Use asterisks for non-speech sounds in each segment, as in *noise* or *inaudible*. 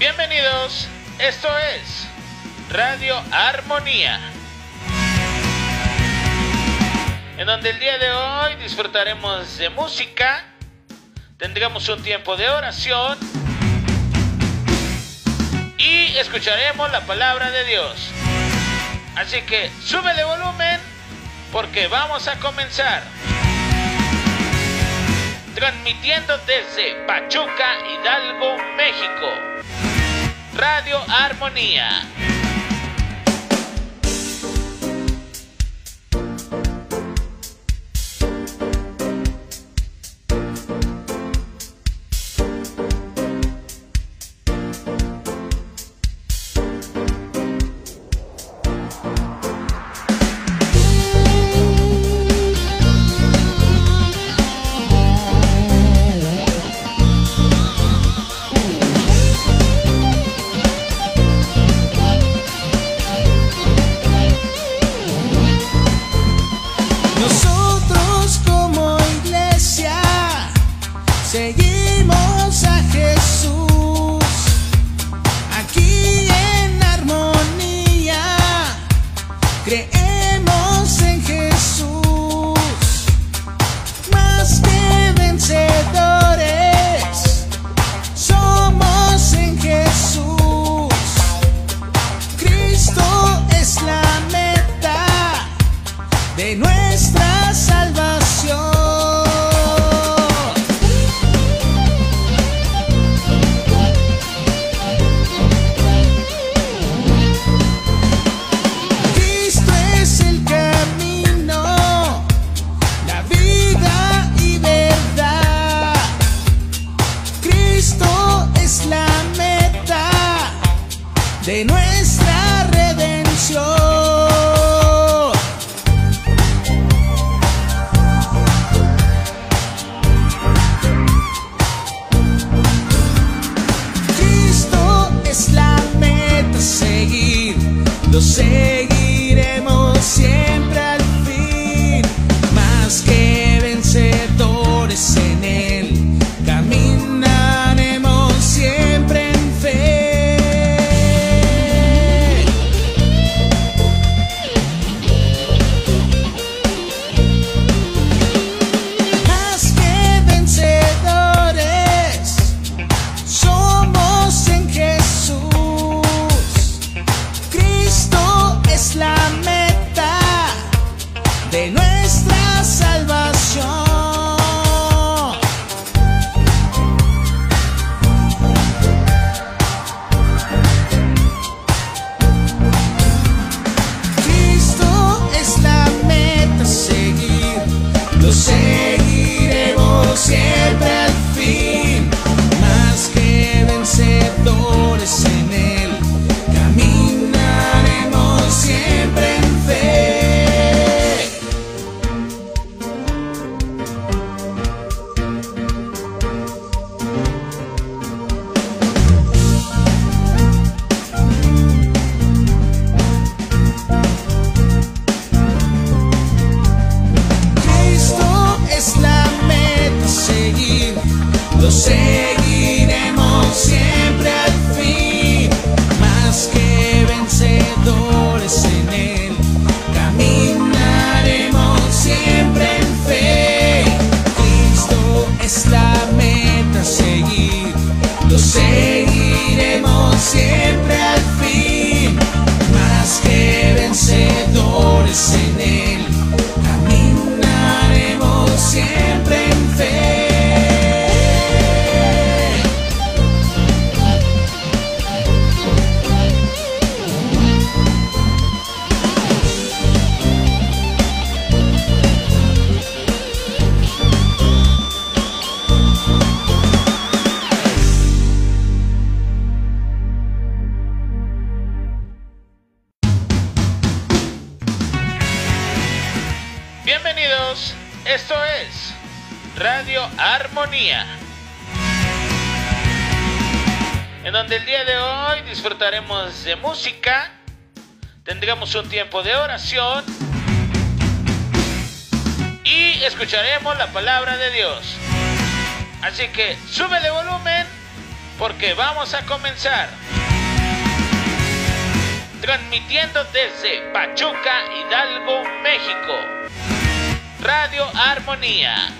Bienvenidos, esto es Radio Armonía, en donde el día de hoy disfrutaremos de música, tendremos un tiempo de oración y escucharemos la palabra de Dios. Así que súbele volumen porque vamos a comenzar. Transmitiendo desde Pachuca, Hidalgo, México. Radio Armonía. de oración y escucharemos la palabra de Dios. Así que sube de volumen porque vamos a comenzar. Transmitiendo desde Pachuca, Hidalgo, México. Radio Armonía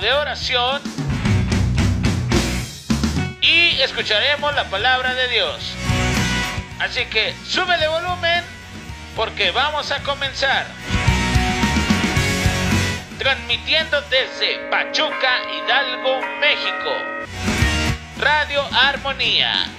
de oración y escucharemos la palabra de Dios. Así que sube de volumen porque vamos a comenzar. Transmitiendo desde Pachuca, Hidalgo, México. Radio Armonía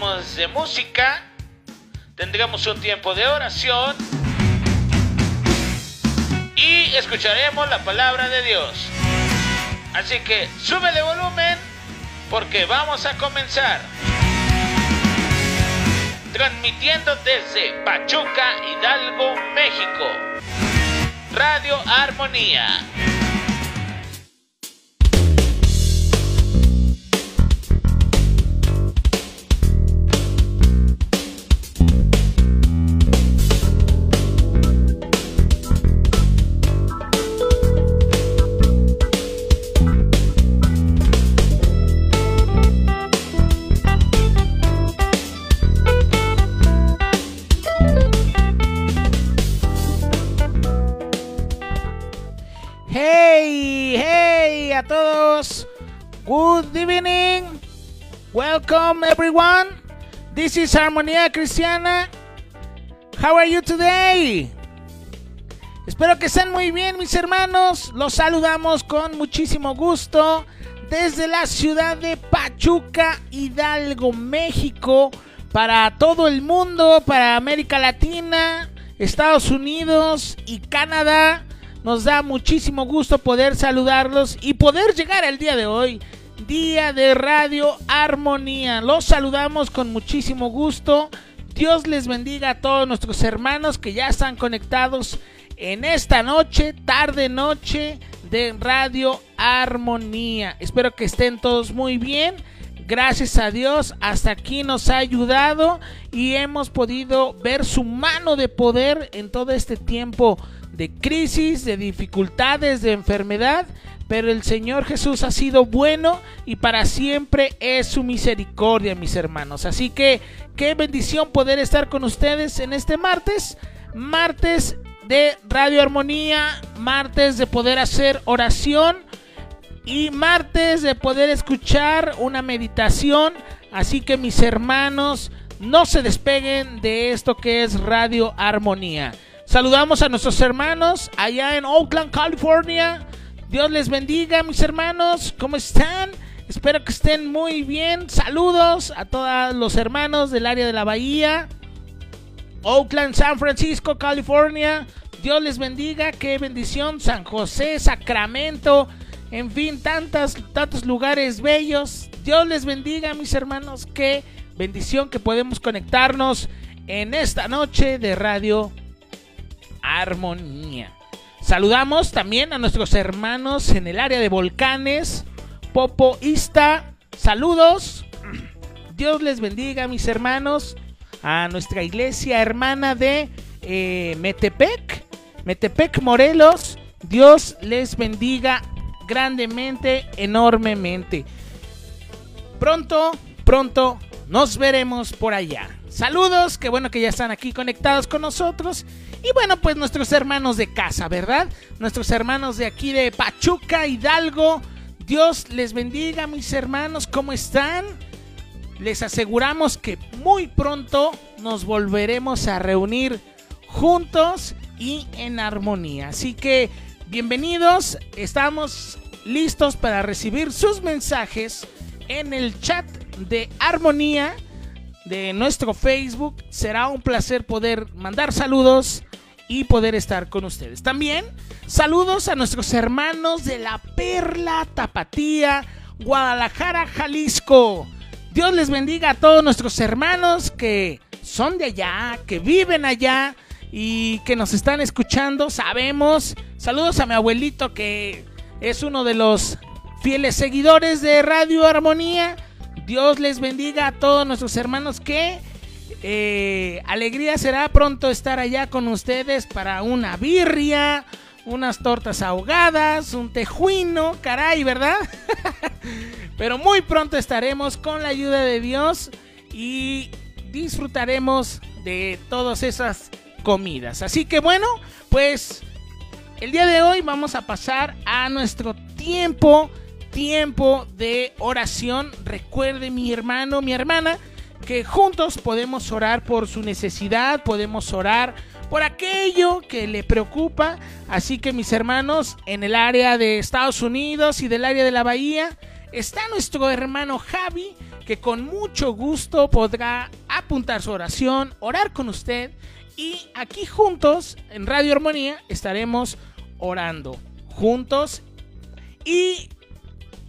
de música, tendremos un tiempo de oración y escucharemos la palabra de Dios. Así que sube de volumen porque vamos a comenzar. Transmitiendo desde Pachuca, Hidalgo, México. Radio Armonía Welcome everyone. This is Armonía Cristiana. How are you today? Espero que estén muy bien mis hermanos. Los saludamos con muchísimo gusto desde la ciudad de Pachuca, Hidalgo, México, para todo el mundo, para América Latina, Estados Unidos y Canadá. Nos da muchísimo gusto poder saludarlos y poder llegar al día de hoy, día de Radio Armonía. Los saludamos con muchísimo gusto. Dios les bendiga a todos nuestros hermanos que ya están conectados en esta noche, tarde noche de Radio Armonía. Espero que estén todos muy bien. Gracias a Dios, hasta aquí nos ha ayudado y hemos podido ver su mano de poder en todo este tiempo de crisis, de dificultades, de enfermedad, pero el Señor Jesús ha sido bueno y para siempre es su misericordia, mis hermanos. Así que qué bendición poder estar con ustedes en este martes, martes de Radio Armonía, martes de poder hacer oración y martes de poder escuchar una meditación. Así que mis hermanos, no se despeguen de esto que es Radio Armonía. Saludamos a nuestros hermanos allá en Oakland, California. Dios les bendiga, mis hermanos. ¿Cómo están? Espero que estén muy bien. Saludos a todos los hermanos del área de la bahía. Oakland, San Francisco, California. Dios les bendiga. Qué bendición. San José, Sacramento. En fin, tantos, lugares bellos. Dios les bendiga, mis hermanos. Qué bendición que podemos conectarnos en esta noche de radio armonía. Saludamos también a nuestros hermanos en el área de volcanes, Popoísta. Saludos. Dios les bendiga, mis hermanos. A nuestra iglesia hermana de eh, Metepec, Metepec, Morelos. Dios les bendiga grandemente, enormemente. Pronto, pronto nos veremos por allá. Saludos, qué bueno que ya están aquí conectados con nosotros. Y bueno, pues nuestros hermanos de casa, ¿verdad? Nuestros hermanos de aquí de Pachuca, Hidalgo. Dios les bendiga, mis hermanos, ¿cómo están? Les aseguramos que muy pronto nos volveremos a reunir juntos y en armonía. Así que bienvenidos, estamos listos para recibir sus mensajes en el chat de armonía de nuestro Facebook. Será un placer poder mandar saludos y poder estar con ustedes. También saludos a nuestros hermanos de la Perla Tapatía, Guadalajara, Jalisco. Dios les bendiga a todos nuestros hermanos que son de allá, que viven allá y que nos están escuchando. Sabemos. Saludos a mi abuelito que es uno de los fieles seguidores de Radio Armonía. Dios les bendiga a todos nuestros hermanos que eh, alegría será pronto estar allá con ustedes para una birria, unas tortas ahogadas, un tejuino, caray, ¿verdad? *laughs* Pero muy pronto estaremos con la ayuda de Dios y disfrutaremos de todas esas comidas. Así que bueno, pues el día de hoy vamos a pasar a nuestro tiempo, tiempo de oración. Recuerde mi hermano, mi hermana, que juntos podemos orar por su necesidad, podemos orar por aquello que le preocupa. Así que mis hermanos, en el área de Estados Unidos y del área de la Bahía, está nuestro hermano Javi, que con mucho gusto podrá apuntar su oración, orar con usted. Y aquí juntos, en Radio Armonía, estaremos orando juntos. Y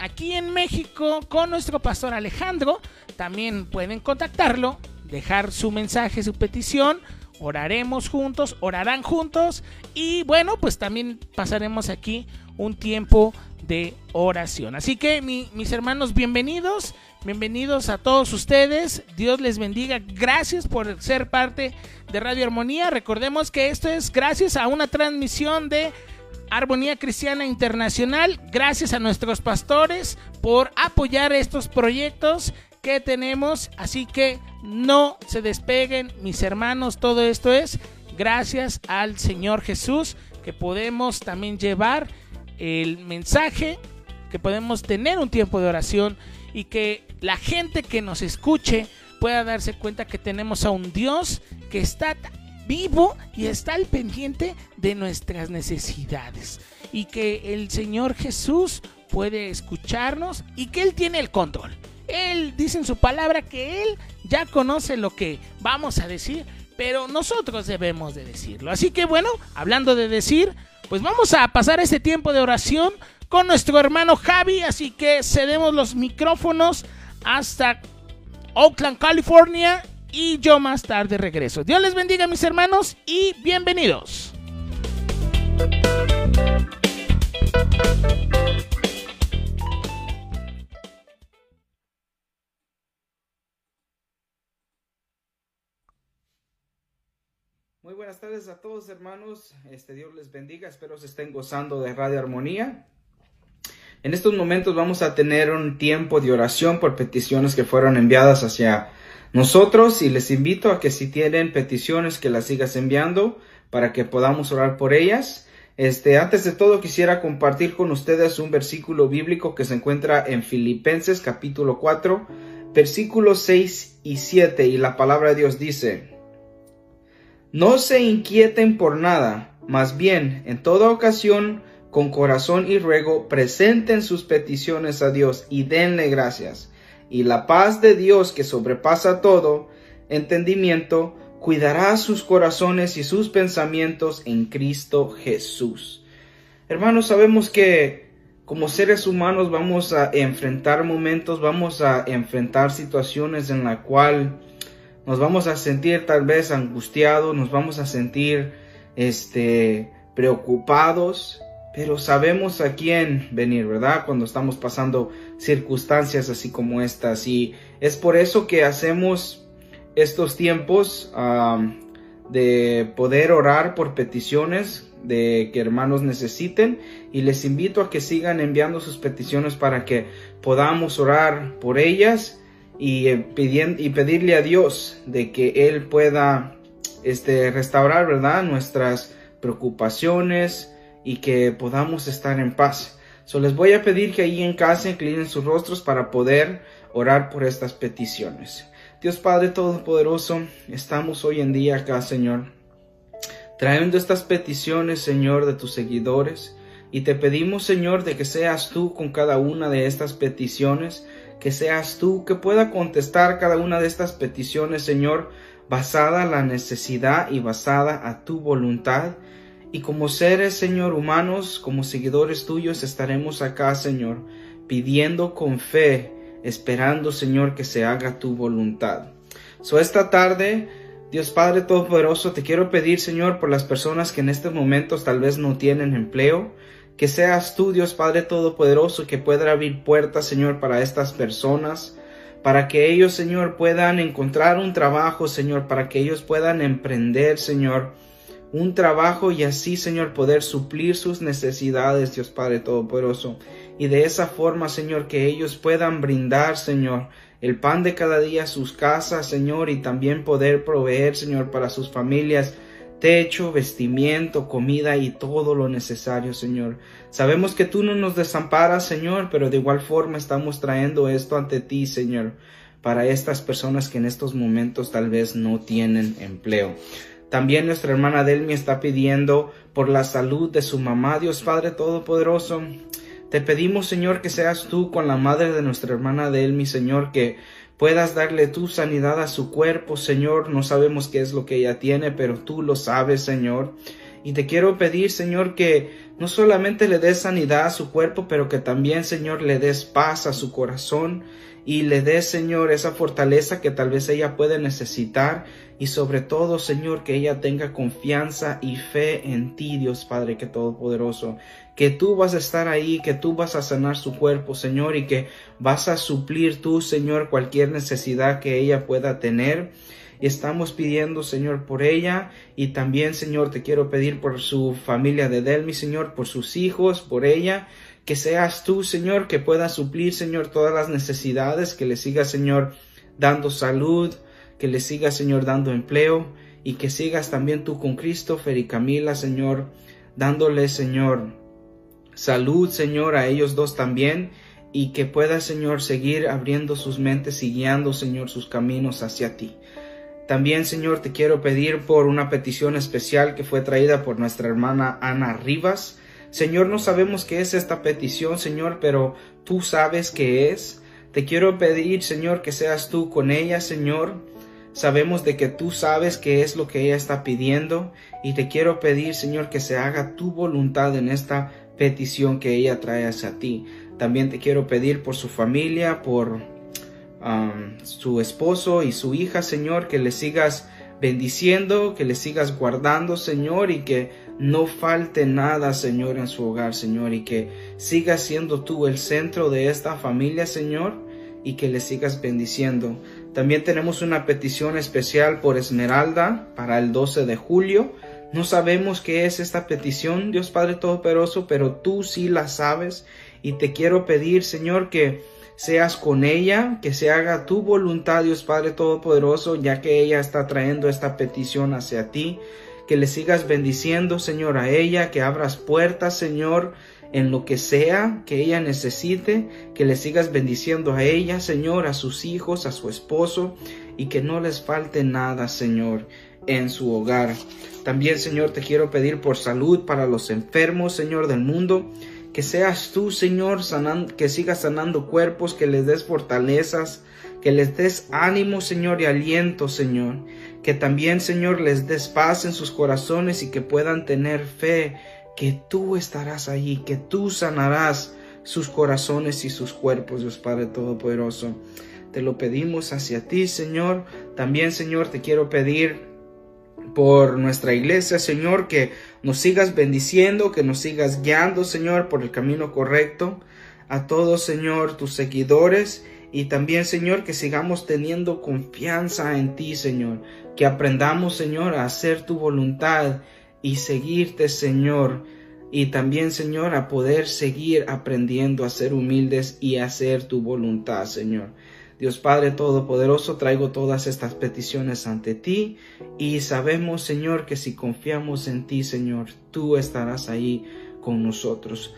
aquí en México, con nuestro pastor Alejandro, también pueden contactarlo, dejar su mensaje, su petición. Oraremos juntos, orarán juntos y bueno, pues también pasaremos aquí un tiempo de oración. Así que mis hermanos, bienvenidos, bienvenidos a todos ustedes. Dios les bendiga. Gracias por ser parte de Radio Armonía. Recordemos que esto es gracias a una transmisión de Armonía Cristiana Internacional. Gracias a nuestros pastores por apoyar estos proyectos que tenemos. Así que no se despeguen, mis hermanos. Todo esto es gracias al Señor Jesús que podemos también llevar el mensaje que podemos tener un tiempo de oración y que la gente que nos escuche pueda darse cuenta que tenemos a un Dios que está vivo y está al pendiente de nuestras necesidades y que el Señor Jesús puede escucharnos y que Él tiene el control. Él dice en su palabra que Él ya conoce lo que vamos a decir, pero nosotros debemos de decirlo. Así que bueno, hablando de decir, pues vamos a pasar ese tiempo de oración con nuestro hermano Javi, así que cedemos los micrófonos hasta Oakland, California y yo más tarde regreso. Dios les bendiga mis hermanos y bienvenidos. Muy buenas tardes a todos hermanos, este Dios les bendiga, espero se estén gozando de Radio Armonía. En estos momentos vamos a tener un tiempo de oración por peticiones que fueron enviadas hacia nosotros y les invito a que si tienen peticiones que las sigas enviando para que podamos orar por ellas. Este, antes de todo quisiera compartir con ustedes un versículo bíblico que se encuentra en Filipenses capítulo 4, versículos 6 y 7 y la palabra de Dios dice, no se inquieten por nada, más bien, en toda ocasión, con corazón y ruego, presenten sus peticiones a Dios y denle gracias. Y la paz de Dios, que sobrepasa todo entendimiento, cuidará sus corazones y sus pensamientos en Cristo Jesús. Hermanos, sabemos que como seres humanos vamos a enfrentar momentos, vamos a enfrentar situaciones en la cual nos vamos a sentir tal vez angustiados, nos vamos a sentir este preocupados, pero sabemos a quién venir, ¿verdad? Cuando estamos pasando circunstancias así como estas y es por eso que hacemos estos tiempos de poder orar por peticiones de que hermanos necesiten y les invito a que sigan enviando sus peticiones para que podamos orar por ellas y, eh, y pedirle a Dios de que Él pueda este, restaurar, ¿verdad? Nuestras preocupaciones y que podamos estar en paz. So, les voy a pedir que ahí en casa inclinen sus rostros para poder orar por estas peticiones. Dios Padre Todopoderoso, estamos hoy en día acá, Señor, trayendo estas peticiones, Señor, de tus seguidores. Y te pedimos, Señor, de que seas tú con cada una de estas peticiones que seas tú que pueda contestar cada una de estas peticiones, Señor, basada en la necesidad y basada a tu voluntad. Y como seres, Señor, humanos, como seguidores tuyos, estaremos acá, Señor, pidiendo con fe, esperando, Señor, que se haga tu voluntad. So esta tarde, Dios Padre Todopoderoso, te quiero pedir, Señor, por las personas que en estos momentos tal vez no tienen empleo, que seas tú, Dios Padre Todopoderoso, que pueda abrir puertas, Señor, para estas personas, para que ellos, Señor, puedan encontrar un trabajo, Señor, para que ellos puedan emprender, Señor, un trabajo y así, Señor, poder suplir sus necesidades, Dios Padre Todopoderoso. Y de esa forma, Señor, que ellos puedan brindar, Señor, el pan de cada día a sus casas, Señor, y también poder proveer, Señor, para sus familias techo, vestimiento, comida y todo lo necesario, Señor. Sabemos que tú no nos desamparas, Señor, pero de igual forma estamos trayendo esto ante ti, Señor, para estas personas que en estos momentos tal vez no tienen empleo. También nuestra hermana Delmi está pidiendo por la salud de su mamá, Dios Padre Todopoderoso. Te pedimos, Señor, que seas tú con la madre de nuestra hermana Delmi, Señor, que puedas darle tu sanidad a su cuerpo, Señor. No sabemos qué es lo que ella tiene, pero tú lo sabes, Señor. Y te quiero pedir, Señor, que no solamente le des sanidad a su cuerpo, pero que también, Señor, le des paz a su corazón y le des, Señor, esa fortaleza que tal vez ella puede necesitar y sobre todo, Señor, que ella tenga confianza y fe en ti, Dios Padre, que Todopoderoso, que tú vas a estar ahí, que tú vas a sanar su cuerpo, Señor, y que vas a suplir tú, Señor, cualquier necesidad que ella pueda tener. Y estamos pidiendo, Señor, por ella y también, Señor, te quiero pedir por su familia de Delmi, Señor, por sus hijos, por ella, que seas tú, Señor, que pueda suplir, Señor, todas las necesidades, que le siga, Señor, dando salud, que le siga, Señor, dando empleo y que sigas también tú con Christopher y Camila, Señor, dándole, Señor, salud, Señor, a ellos dos también y que pueda, Señor, seguir abriendo sus mentes y guiando, Señor, sus caminos hacia ti. También, Señor, te quiero pedir por una petición especial que fue traída por nuestra hermana Ana Rivas. Señor, no sabemos qué es esta petición, Señor, pero tú sabes qué es. Te quiero pedir, Señor, que seas tú con ella, Señor. Sabemos de que tú sabes qué es lo que ella está pidiendo y te quiero pedir, Señor, que se haga tu voluntad en esta petición que ella trae hacia ti. También te quiero pedir por su familia, por um, su esposo y su hija, Señor, que le sigas bendiciendo, que le sigas guardando, Señor, y que no falte nada, Señor, en su hogar, Señor, y que sigas siendo tú el centro de esta familia, Señor, y que le sigas bendiciendo. También tenemos una petición especial por Esmeralda para el 12 de julio. No sabemos qué es esta petición, Dios Padre Todopoderoso, pero tú sí la sabes y te quiero pedir, Señor, que seas con ella, que se haga tu voluntad, Dios Padre Todopoderoso, ya que ella está trayendo esta petición hacia ti, que le sigas bendiciendo, Señor, a ella, que abras puertas, Señor, en lo que sea que ella necesite, que le sigas bendiciendo a ella, Señor, a sus hijos, a su esposo, y que no les falte nada, Señor, en su hogar. También, Señor, te quiero pedir por salud para los enfermos, Señor, del mundo. Que seas tú, Señor, que sigas sanando cuerpos, que les des fortalezas, que les des ánimo, Señor, y aliento, Señor. Que también, Señor, les des paz en sus corazones y que puedan tener fe, que tú estarás allí, que tú sanarás sus corazones y sus cuerpos, Dios Padre Todopoderoso. Te lo pedimos hacia ti, Señor. También, Señor, te quiero pedir por nuestra iglesia, Señor, que nos sigas bendiciendo, que nos sigas guiando, Señor, por el camino correcto. A todos, Señor, tus seguidores y también, Señor, que sigamos teniendo confianza en ti, Señor. Que aprendamos, Señor, a hacer tu voluntad y seguirte, Señor. Y también, Señor, a poder seguir aprendiendo a ser humildes y a hacer tu voluntad, Señor. Dios Padre Todopoderoso, traigo todas estas peticiones ante ti y sabemos, Señor, que si confiamos en ti, Señor, tú estarás ahí con nosotros.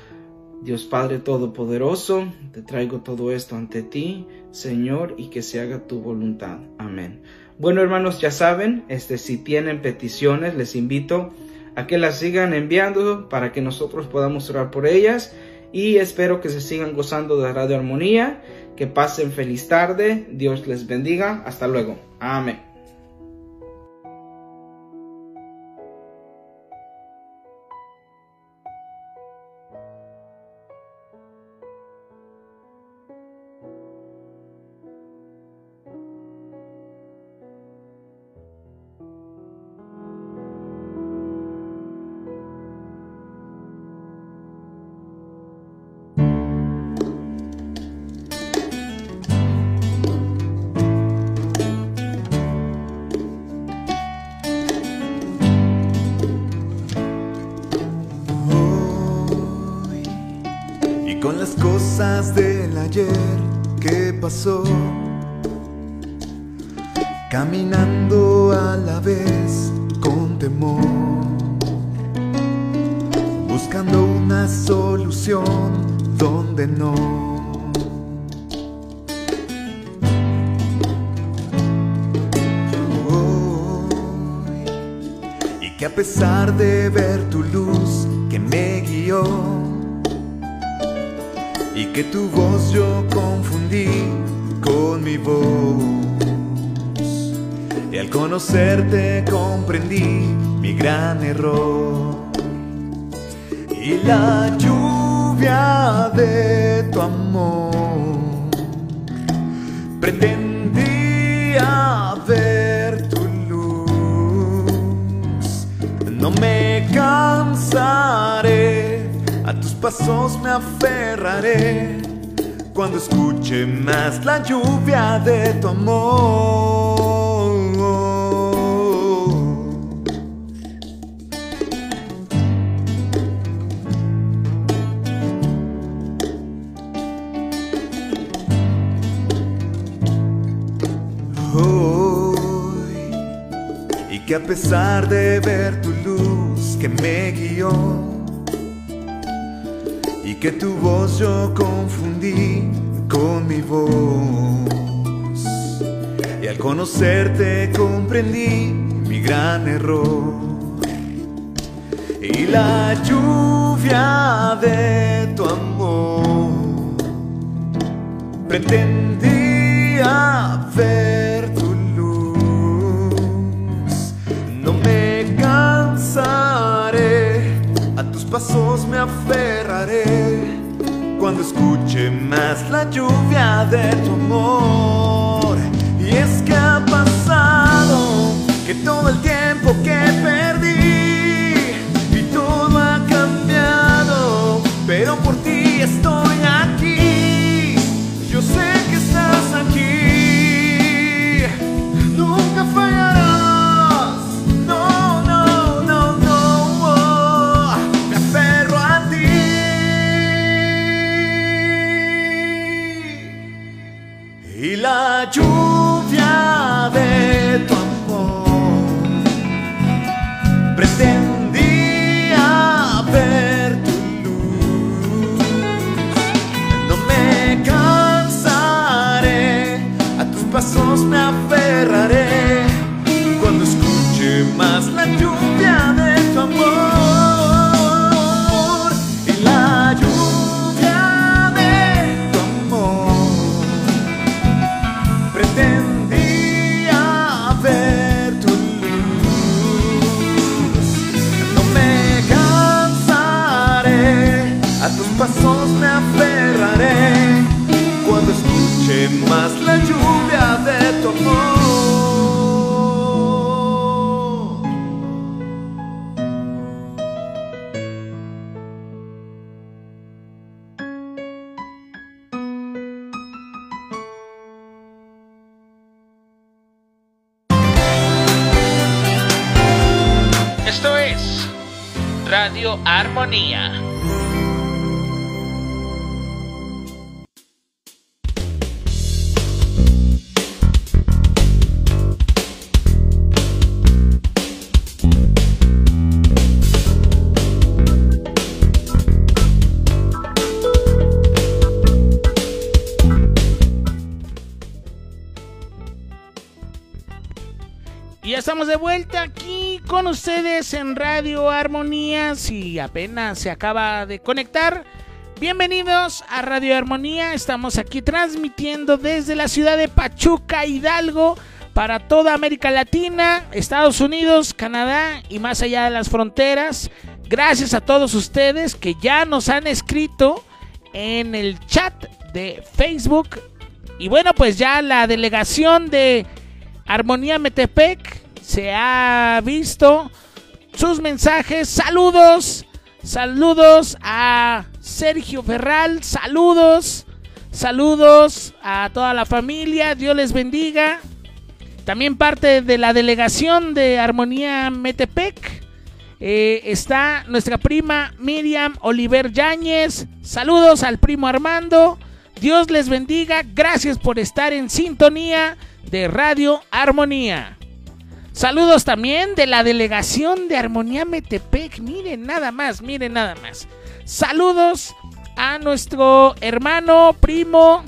Dios Padre Todopoderoso, te traigo todo esto ante ti, Señor, y que se haga tu voluntad. Amén. Bueno, hermanos, ya saben, este, si tienen peticiones, les invito a que las sigan enviando para que nosotros podamos orar por ellas y espero que se sigan gozando de Radio Armonía que pasen feliz tarde. Dios les bendiga. Hasta luego. Amén. Cosas del ayer que pasó. Caminando a la vez con temor. Buscando una solución donde no. Y que a pesar de ver tu luz que me guió y que tu voz yo confundí con mi voz. Y al conocerte comprendí mi gran error. Y la lluvia de tu amor pasos me aferraré cuando escuche más la lluvia de tu amor. hoy y que a pesar de ver tu luz que me guió que tu voz yo confundí con mi voz. Y al conocerte comprendí mi gran error. Y la lluvia de tu amor pretendía ver tu luz. No me cansaré, a tus pasos me aferraré. Cuando escuche más la lluvia de tu amor. Y es que ha pasado que todo el tiempo que perdí Radio Armonía. Si apenas se acaba de conectar, bienvenidos a Radio Armonía. Estamos aquí transmitiendo desde la ciudad de Pachuca, Hidalgo, para toda América Latina, Estados Unidos, Canadá y más allá de las fronteras. Gracias a todos ustedes que ya nos han escrito en el chat de Facebook. Y bueno, pues ya la delegación de Armonía Metepec se ha visto sus mensajes. Saludos, saludos a Sergio Ferral, saludos, saludos a toda la familia. Dios les bendiga. También parte de la delegación de Armonía Metepec eh, está nuestra prima Miriam Oliver Yáñez. Saludos al primo Armando. Dios les bendiga. Gracias por estar en sintonía de Radio Armonía. Saludos también de la delegación de Armonía Metepec. Miren nada más, miren nada más. Saludos a nuestro hermano, primo,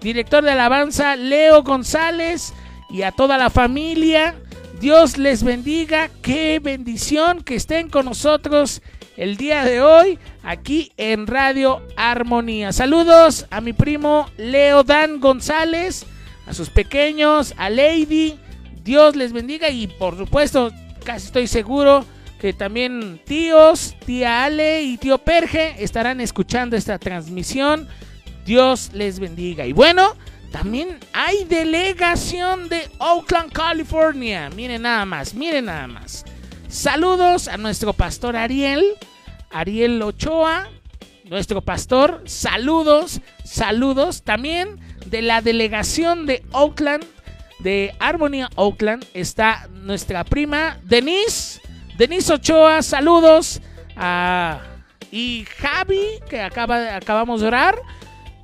director de alabanza, Leo González, y a toda la familia. Dios les bendiga. Qué bendición que estén con nosotros el día de hoy aquí en Radio Armonía. Saludos a mi primo Leo Dan González, a sus pequeños, a Lady. Dios les bendiga y por supuesto, casi estoy seguro que también tíos, tía Ale y tío Perge estarán escuchando esta transmisión. Dios les bendiga. Y bueno, también hay delegación de Oakland, California. Miren nada más, miren nada más. Saludos a nuestro pastor Ariel, Ariel Ochoa, nuestro pastor. Saludos, saludos. También de la delegación de Oakland, de Armonía Oakland, está nuestra prima Denise. Denise Ochoa, saludos. a y Javi, que acaba, acabamos de orar.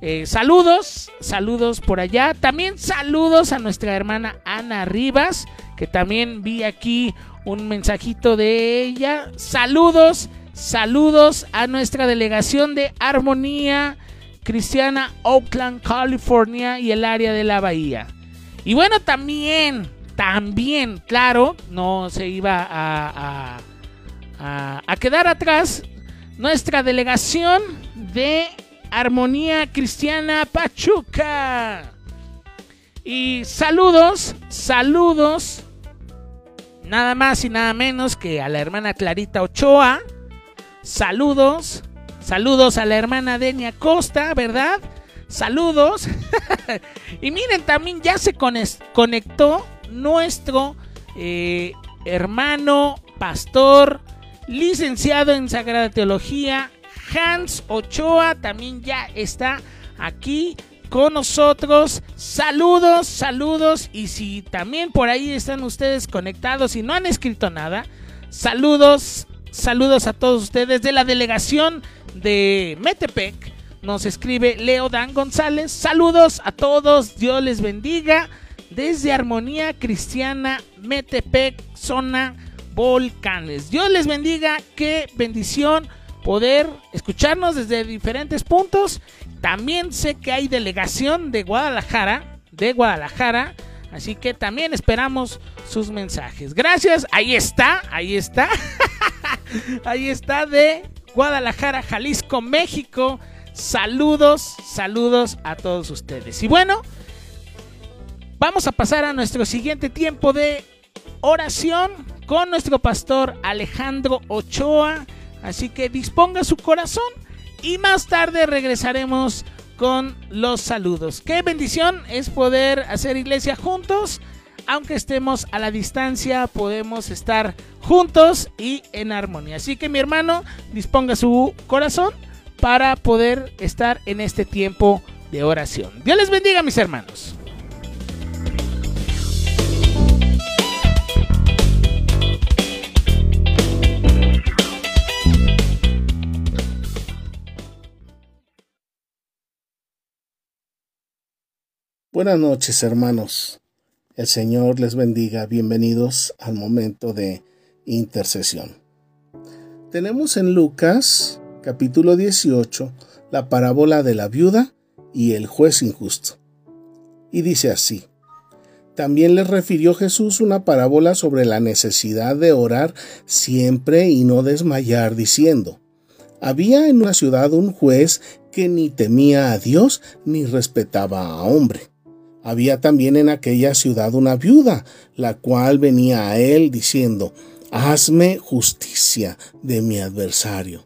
Eh, saludos, saludos por allá. También saludos a nuestra hermana Ana Rivas, que también vi aquí un mensajito de ella. Saludos, Saludos a nuestra delegación de Armonía Cristiana Oakland, California y el área de la Bahía. Y bueno, también, también, claro, no se iba a, a, a quedar atrás nuestra delegación de Armonía Cristiana Pachuca. Y saludos, saludos, nada más y nada menos que a la hermana Clarita Ochoa. Saludos, saludos a la hermana Denia Costa, ¿verdad? Saludos. *laughs* y miren, también ya se conectó nuestro eh, hermano, pastor, licenciado en Sagrada Teología, Hans Ochoa también ya está aquí con nosotros. Saludos, saludos. Y si también por ahí están ustedes conectados y no han escrito nada, saludos, saludos a todos ustedes de la delegación de Metepec. Nos escribe Leo Dan González. Saludos a todos, Dios les bendiga. Desde Armonía Cristiana Metepec, zona volcanes. Dios les bendiga, qué bendición poder escucharnos desde diferentes puntos. También sé que hay delegación de Guadalajara, de Guadalajara, así que también esperamos sus mensajes. Gracias, ahí está, ahí está. *laughs* ahí está de Guadalajara, Jalisco, México. Saludos, saludos a todos ustedes. Y bueno, vamos a pasar a nuestro siguiente tiempo de oración con nuestro pastor Alejandro Ochoa Así que disponga su corazón y más tarde regresaremos con los saludos. Qué bendición es poder hacer iglesia juntos. Aunque estemos a la distancia, podemos estar juntos y en armonía. Así que mi hermano, disponga su corazón para poder estar en este tiempo de oración. Dios les bendiga, mis hermanos. Buenas noches hermanos. El Señor les bendiga. Bienvenidos al momento de intercesión. Tenemos en Lucas capítulo 18 la parábola de la viuda y el juez injusto. Y dice así. También les refirió Jesús una parábola sobre la necesidad de orar siempre y no desmayar, diciendo, Había en una ciudad un juez que ni temía a Dios ni respetaba a hombre había también en aquella ciudad una viuda, la cual venía a él diciendo, Hazme justicia de mi adversario.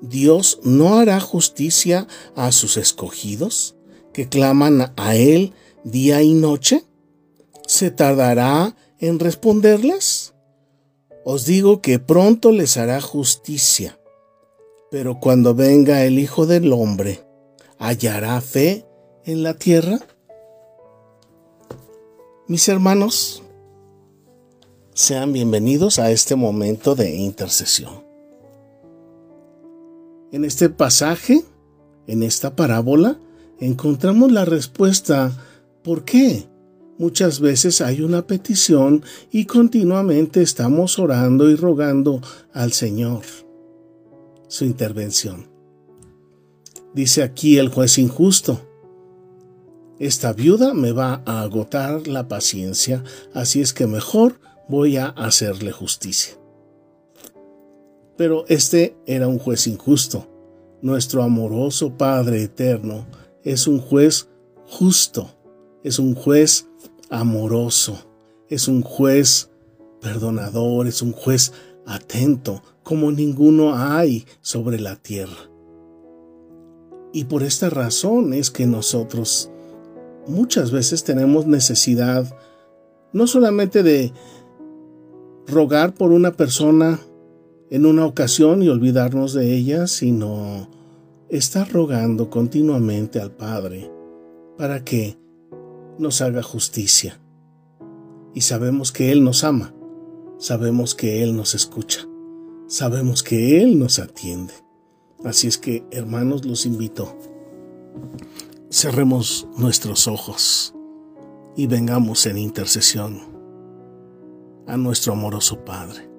Dios no hará justicia a sus escogidos, que claman a Él día y noche? ¿Se tardará en responderles? Os digo que pronto les hará justicia. Pero cuando venga el Hijo del Hombre, ¿hallará fe en la tierra? Mis hermanos, sean bienvenidos a este momento de intercesión. En este pasaje, en esta parábola, encontramos la respuesta ¿por qué? Muchas veces hay una petición y continuamente estamos orando y rogando al Señor su intervención. Dice aquí el juez injusto, esta viuda me va a agotar la paciencia, así es que mejor voy a hacerle justicia. Pero este era un juez injusto. Nuestro amoroso Padre eterno es un juez justo, es un juez amoroso, es un juez perdonador, es un juez atento, como ninguno hay sobre la tierra. Y por esta razón es que nosotros muchas veces tenemos necesidad no solamente de rogar por una persona en una ocasión y olvidarnos de ella, sino estar rogando continuamente al Padre para que nos haga justicia. Y sabemos que Él nos ama, sabemos que Él nos escucha, sabemos que Él nos atiende. Así es que, hermanos, los invito. Cerremos nuestros ojos y vengamos en intercesión a nuestro amoroso Padre.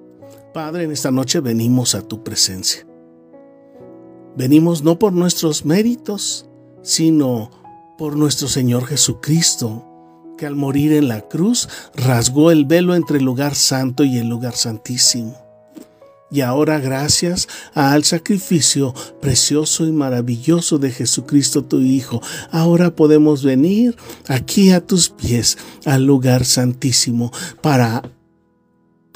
Padre, en esta noche venimos a tu presencia. Venimos no por nuestros méritos, sino por nuestro Señor Jesucristo, que al morir en la cruz rasgó el velo entre el lugar santo y el lugar santísimo. Y ahora gracias al sacrificio precioso y maravilloso de Jesucristo tu Hijo, ahora podemos venir aquí a tus pies, al lugar santísimo, para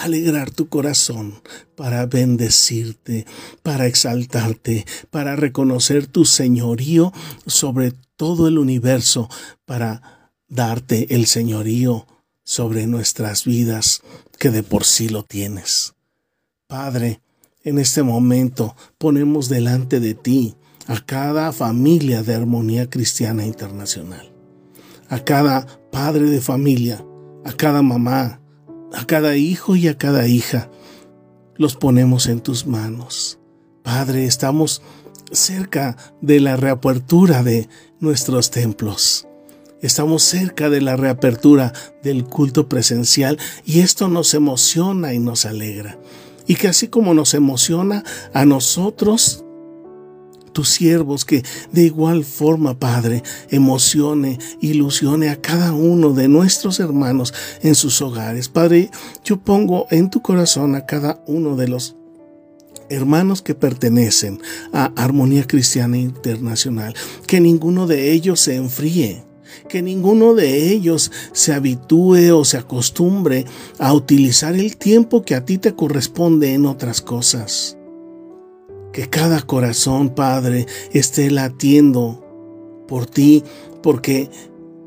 alegrar tu corazón, para bendecirte, para exaltarte, para reconocer tu señorío sobre todo el universo, para darte el señorío sobre nuestras vidas que de por sí lo tienes. Padre, en este momento ponemos delante de ti a cada familia de Armonía Cristiana Internacional, a cada padre de familia, a cada mamá, a cada hijo y a cada hija. Los ponemos en tus manos. Padre, estamos cerca de la reapertura de nuestros templos. Estamos cerca de la reapertura del culto presencial y esto nos emociona y nos alegra y que así como nos emociona a nosotros, tus siervos, que de igual forma, Padre, emocione, ilusione a cada uno de nuestros hermanos en sus hogares. Padre, yo pongo en tu corazón a cada uno de los hermanos que pertenecen a Armonía Cristiana Internacional, que ninguno de ellos se enfríe que ninguno de ellos se habitúe o se acostumbre a utilizar el tiempo que a ti te corresponde en otras cosas. Que cada corazón, Padre, esté latiendo por ti, porque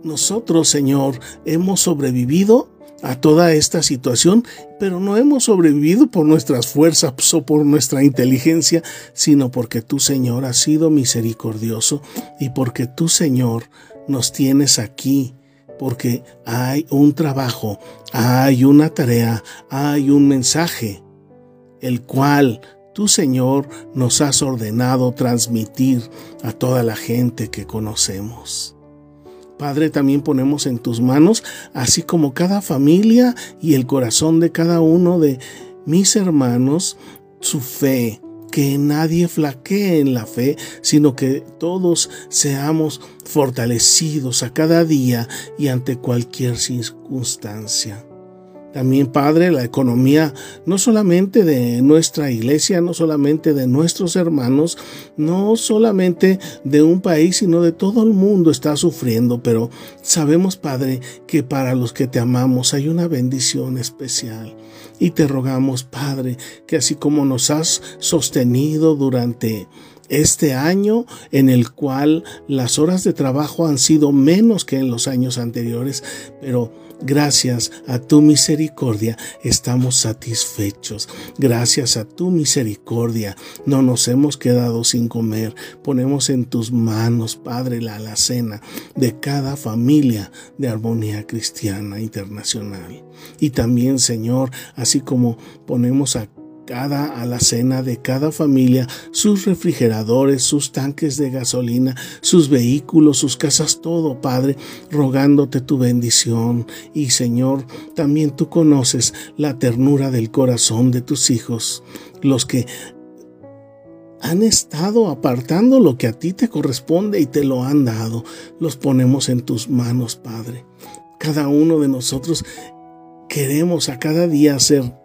nosotros, Señor, hemos sobrevivido a toda esta situación, pero no hemos sobrevivido por nuestras fuerzas o por nuestra inteligencia, sino porque tú, Señor, has sido misericordioso y porque tú, Señor, nos tienes aquí porque hay un trabajo, hay una tarea, hay un mensaje, el cual tú, Señor, nos has ordenado transmitir a toda la gente que conocemos. Padre, también ponemos en tus manos, así como cada familia y el corazón de cada uno de mis hermanos, su fe, que nadie flaquee en la fe, sino que todos seamos fortalecidos a cada día y ante cualquier circunstancia. También, Padre, la economía no solamente de nuestra iglesia, no solamente de nuestros hermanos, no solamente de un país, sino de todo el mundo está sufriendo, pero sabemos, Padre, que para los que te amamos hay una bendición especial. Y te rogamos, Padre, que así como nos has sostenido durante este año en el cual las horas de trabajo han sido menos que en los años anteriores, pero Gracias a tu misericordia estamos satisfechos. Gracias a tu misericordia no nos hemos quedado sin comer. Ponemos en tus manos, Padre, la alacena de cada familia de Armonía Cristiana Internacional. Y también, Señor, así como ponemos a cada alacena de cada familia, sus refrigeradores, sus tanques de gasolina, sus vehículos, sus casas, todo, Padre, rogándote tu bendición. Y Señor, también tú conoces la ternura del corazón de tus hijos, los que han estado apartando lo que a ti te corresponde y te lo han dado. Los ponemos en tus manos, Padre. Cada uno de nosotros queremos a cada día ser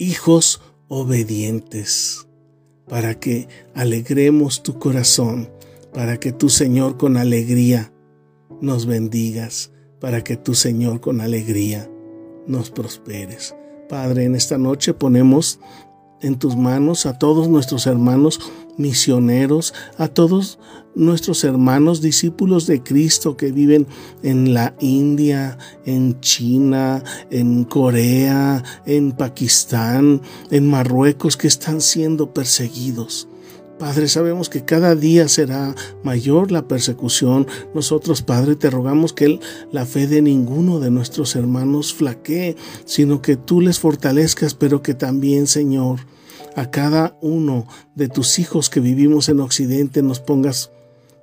hijos obedientes, para que alegremos tu corazón, para que tu Señor con alegría nos bendigas, para que tu Señor con alegría nos prosperes. Padre, en esta noche ponemos en tus manos a todos nuestros hermanos misioneros, a todos nuestros hermanos discípulos de Cristo que viven en la India, en China, en Corea, en Pakistán, en Marruecos, que están siendo perseguidos. Padre, sabemos que cada día será mayor la persecución. Nosotros, Padre, te rogamos que la fe de ninguno de nuestros hermanos flaquee, sino que tú les fortalezcas, pero que también, Señor, a cada uno de tus hijos que vivimos en Occidente nos pongas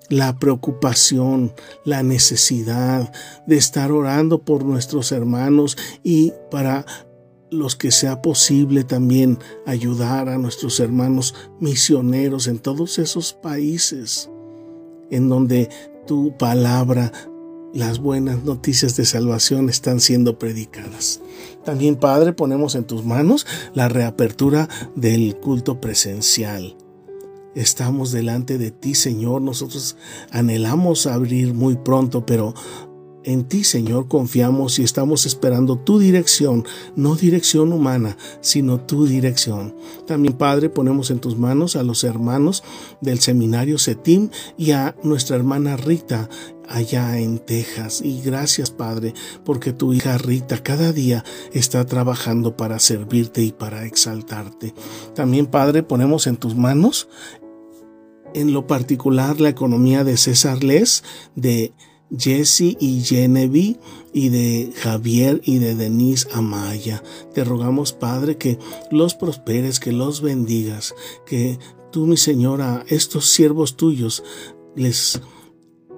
la preocupación, la necesidad de estar orando por nuestros hermanos y para los que sea posible también ayudar a nuestros hermanos misioneros en todos esos países en donde tu palabra, las buenas noticias de salvación están siendo predicadas. También, Padre, ponemos en tus manos la reapertura del culto presencial. Estamos delante de ti, Señor. Nosotros anhelamos abrir muy pronto, pero en ti, Señor, confiamos y estamos esperando tu dirección, no dirección humana, sino tu dirección. También, Padre, ponemos en tus manos a los hermanos del seminario Setim y a nuestra hermana Rita allá en Texas. Y gracias, Padre, porque tu hija Rita cada día está trabajando para servirte y para exaltarte. También, Padre, ponemos en tus manos en lo particular la economía de César Les, de Jesse y Genevieve y de Javier y de Denise Amaya. Te rogamos, Padre, que los prosperes, que los bendigas, que tú, mi Señora, estos siervos tuyos les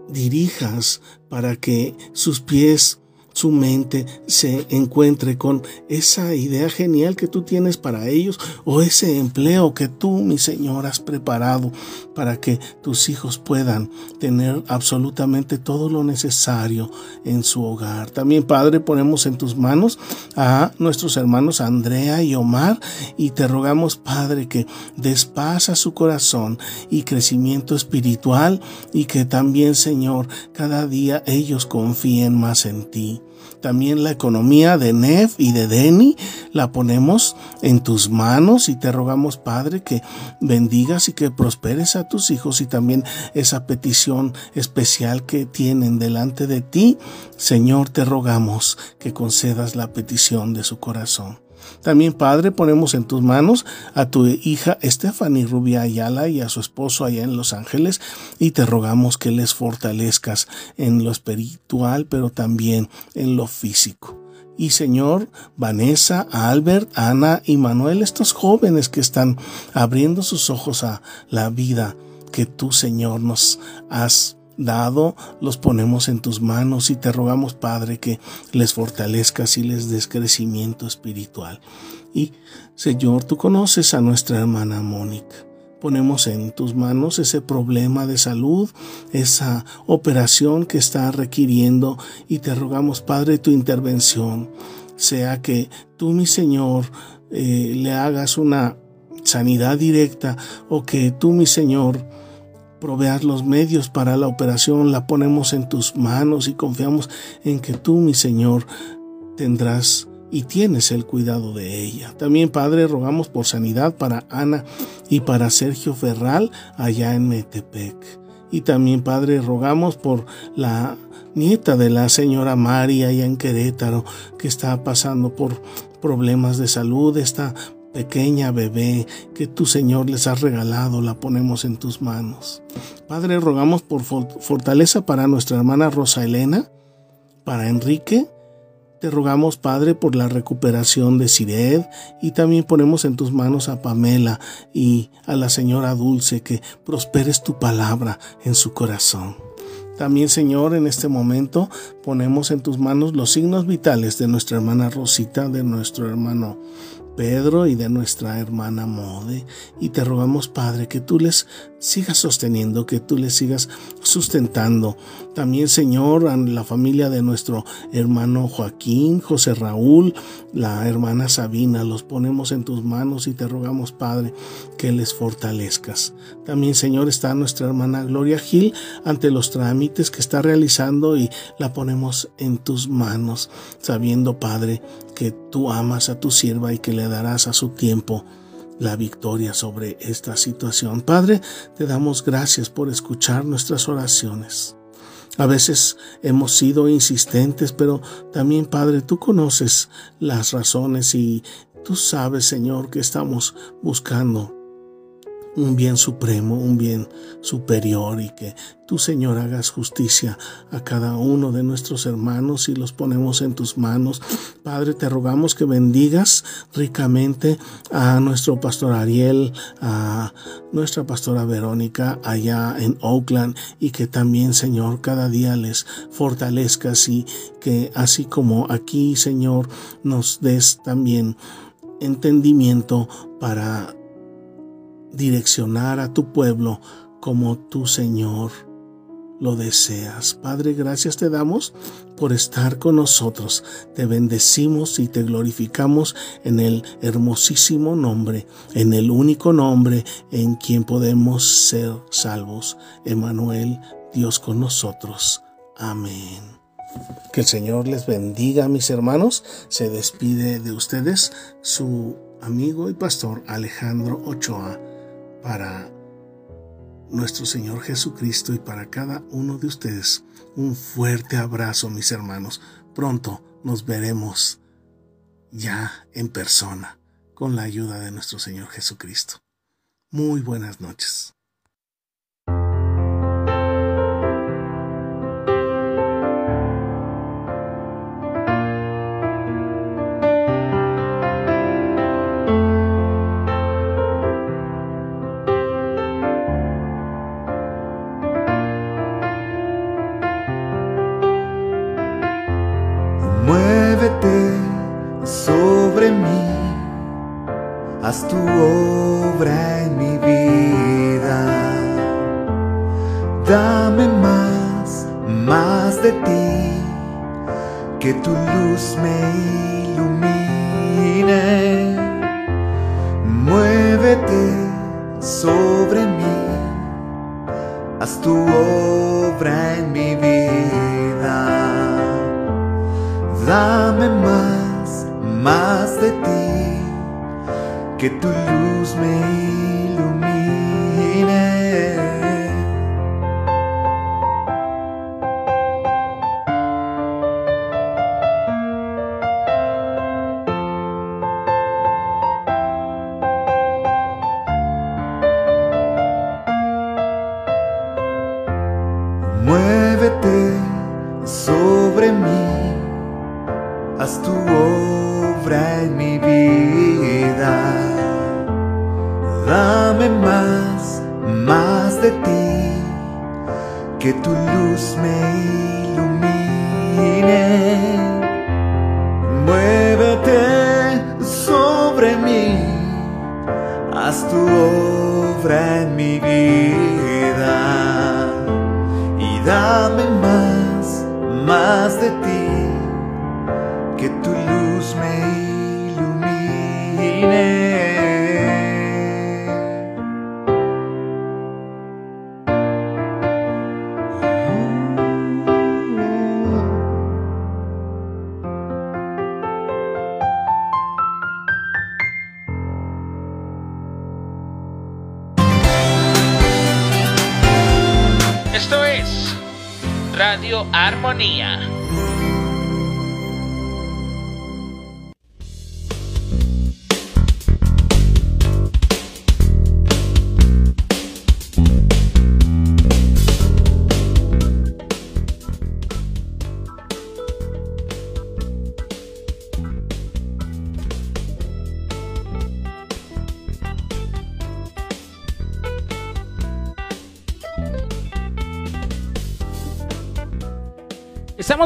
dirijas para que sus pies su mente se encuentre con esa idea genial que tú tienes para ellos o ese empleo que tú, mi Señor, has preparado para que tus hijos puedan tener absolutamente todo lo necesario en su hogar. También, Padre, ponemos en tus manos a nuestros hermanos Andrea y Omar y te rogamos, Padre, que despasa su corazón y crecimiento espiritual y que también, Señor, cada día ellos confíen más en ti. También la economía de Nef y de Deni la ponemos en tus manos y te rogamos, Padre, que bendigas y que prosperes a tus hijos y también esa petición especial que tienen delante de ti. Señor, te rogamos que concedas la petición de su corazón. También, Padre, ponemos en tus manos a tu hija Stephanie Rubia Ayala y a su esposo allá en Los Ángeles y te rogamos que les fortalezcas en lo espiritual, pero también en lo físico. Y Señor, Vanessa, Albert, Ana y Manuel, estos jóvenes que están abriendo sus ojos a la vida que tú, Señor, nos has dado, los ponemos en tus manos y te rogamos, Padre, que les fortalezcas y les des crecimiento espiritual. Y, Señor, tú conoces a nuestra hermana Mónica. Ponemos en tus manos ese problema de salud, esa operación que está requiriendo y te rogamos, Padre, tu intervención. Sea que tú, mi Señor, eh, le hagas una sanidad directa o que tú, mi Señor, proveas los medios para la operación, la ponemos en tus manos y confiamos en que tú, mi Señor, tendrás y tienes el cuidado de ella. También, Padre, rogamos por sanidad para Ana y para Sergio Ferral allá en Metepec. Y también, Padre, rogamos por la nieta de la señora María allá en Querétaro, que está pasando por problemas de salud, está pequeña bebé que tu Señor les has regalado, la ponemos en tus manos. Padre, rogamos por fortaleza para nuestra hermana Rosa Elena, para Enrique. Te rogamos, Padre, por la recuperación de Sired y también ponemos en tus manos a Pamela y a la señora Dulce, que prosperes tu palabra en su corazón. También, Señor, en este momento ponemos en tus manos los signos vitales de nuestra hermana Rosita, de nuestro hermano Pedro y de nuestra hermana Mode. Y te rogamos, Padre, que tú les sigas sosteniendo, que tú les sigas sustentando. También, Señor, a la familia de nuestro hermano Joaquín, José Raúl, la hermana Sabina, los ponemos en tus manos y te rogamos, Padre, que les fortalezcas. También, Señor, está nuestra hermana Gloria Gil ante los trámites que está realizando y la ponemos en tus manos, sabiendo, Padre, que tú amas a tu sierva y que le darás a su tiempo la victoria sobre esta situación. Padre, te damos gracias por escuchar nuestras oraciones. A veces hemos sido insistentes, pero también, Padre, tú conoces las razones y tú sabes, Señor, que estamos buscando un bien supremo, un bien superior y que tú Señor hagas justicia a cada uno de nuestros hermanos y los ponemos en tus manos. Padre, te rogamos que bendigas ricamente a nuestro pastor Ariel, a nuestra pastora Verónica allá en Oakland y que también Señor cada día les fortalezcas y que así como aquí Señor nos des también entendimiento para direccionar a tu pueblo como tu Señor lo deseas. Padre, gracias te damos por estar con nosotros. Te bendecimos y te glorificamos en el hermosísimo nombre, en el único nombre en quien podemos ser salvos. Emanuel, Dios con nosotros. Amén. Que el Señor les bendiga, mis hermanos. Se despide de ustedes su amigo y pastor Alejandro Ochoa para nuestro Señor Jesucristo y para cada uno de ustedes. Un fuerte abrazo, mis hermanos. Pronto nos veremos ya en persona con la ayuda de nuestro Señor Jesucristo. Muy buenas noches. Ti, que tu luz me ilumine.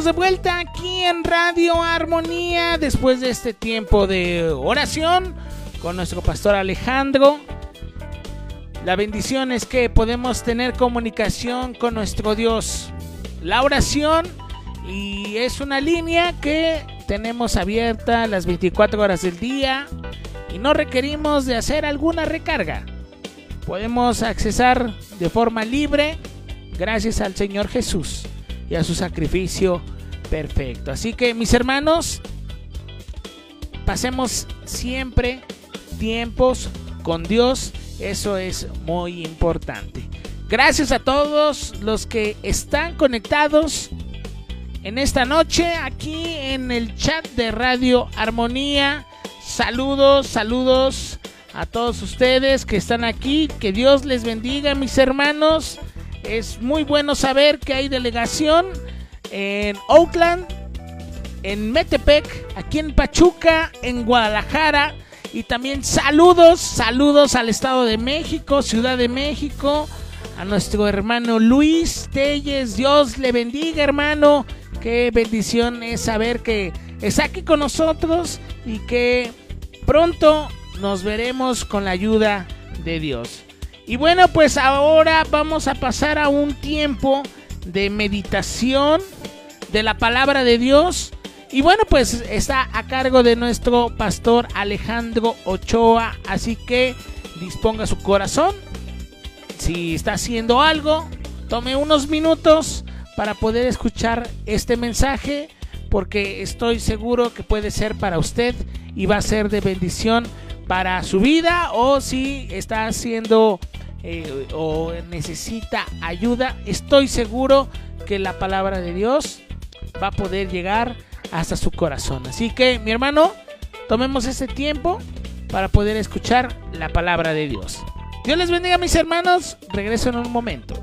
De vuelta aquí en Radio Armonía después de este tiempo de oración con nuestro pastor Alejandro. La bendición es que podemos tener comunicación con nuestro Dios. La oración y es una línea que tenemos abierta las 24 horas del día y no requerimos de hacer alguna recarga. Podemos accesar de forma libre gracias al Señor Jesús y a su sacrificio perfecto. Así que mis hermanos, pasemos siempre tiempos con Dios. Eso es muy importante. Gracias a todos los que están conectados en esta noche aquí en el chat de Radio Armonía. Saludos, saludos a todos ustedes que están aquí. Que Dios les bendiga, mis hermanos. Es muy bueno saber que hay delegación en Oakland, en Metepec, aquí en Pachuca, en Guadalajara. Y también saludos, saludos al Estado de México, Ciudad de México, a nuestro hermano Luis Telles. Dios le bendiga, hermano. Qué bendición es saber que está aquí con nosotros y que pronto nos veremos con la ayuda de Dios. Y bueno, pues ahora vamos a pasar a un tiempo de meditación de la palabra de Dios. Y bueno, pues está a cargo de nuestro pastor Alejandro Ochoa. Así que disponga su corazón. Si está haciendo algo, tome unos minutos para poder escuchar este mensaje porque estoy seguro que puede ser para usted y va a ser de bendición para su vida o si está haciendo eh, o necesita ayuda, estoy seguro que la palabra de Dios va a poder llegar hasta su corazón. Así que mi hermano, tomemos ese tiempo para poder escuchar la palabra de Dios. Dios les bendiga mis hermanos, regreso en un momento.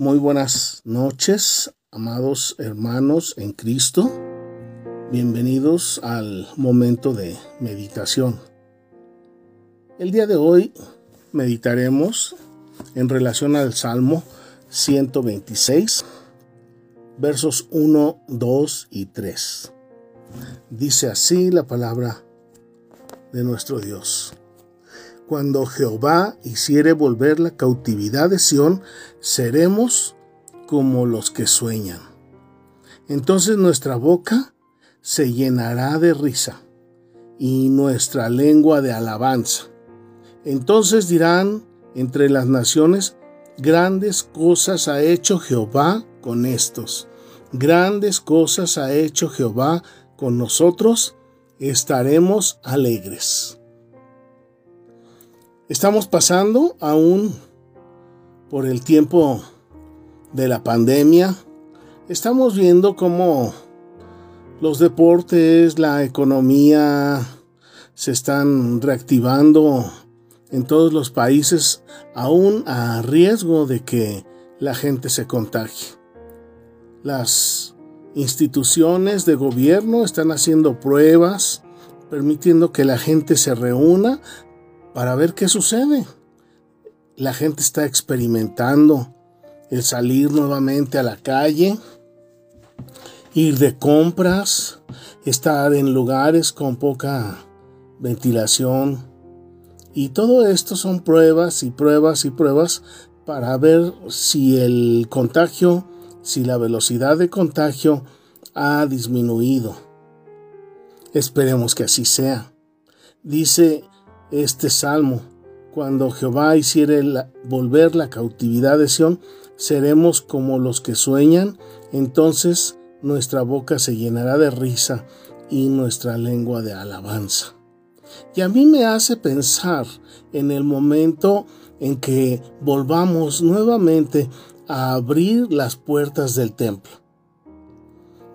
Muy buenas noches, amados hermanos en Cristo. Bienvenidos al momento de meditación. El día de hoy meditaremos en relación al Salmo 126, versos 1, 2 y 3. Dice así la palabra de nuestro Dios. Cuando Jehová hiciere volver la cautividad de Sión, seremos como los que sueñan. Entonces nuestra boca se llenará de risa y nuestra lengua de alabanza. Entonces dirán entre las naciones, grandes cosas ha hecho Jehová con estos. Grandes cosas ha hecho Jehová con nosotros, estaremos alegres. Estamos pasando aún por el tiempo de la pandemia. Estamos viendo cómo los deportes, la economía se están reactivando en todos los países, aún a riesgo de que la gente se contagie. Las instituciones de gobierno están haciendo pruebas, permitiendo que la gente se reúna para ver qué sucede. La gente está experimentando el salir nuevamente a la calle, ir de compras, estar en lugares con poca ventilación. Y todo esto son pruebas y pruebas y pruebas para ver si el contagio, si la velocidad de contagio ha disminuido. Esperemos que así sea. Dice este salmo. Cuando Jehová hiciere volver la cautividad de Sión, seremos como los que sueñan, entonces nuestra boca se llenará de risa y nuestra lengua de alabanza. Y a mí me hace pensar en el momento en que volvamos nuevamente a abrir las puertas del templo.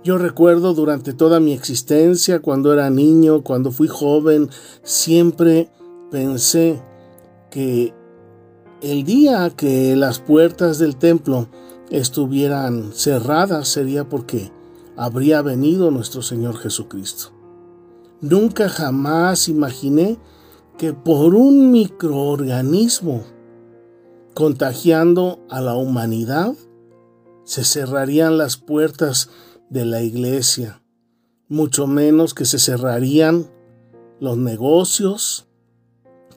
Yo recuerdo durante toda mi existencia, cuando era niño, cuando fui joven, siempre pensé que el día que las puertas del templo estuvieran cerradas sería porque habría venido nuestro Señor Jesucristo. Nunca jamás imaginé que por un microorganismo contagiando a la humanidad se cerrarían las puertas de la iglesia, mucho menos que se cerrarían los negocios,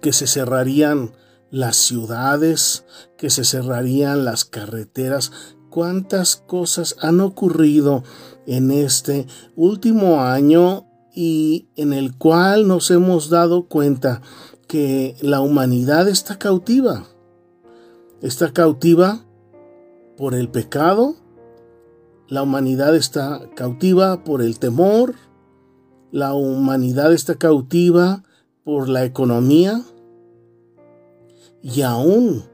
que se cerrarían las ciudades, que se cerrarían las carreteras. ¿Cuántas cosas han ocurrido en este último año y en el cual nos hemos dado cuenta que la humanidad está cautiva. Está cautiva por el pecado, la humanidad está cautiva por el temor, la humanidad está cautiva por la economía y aún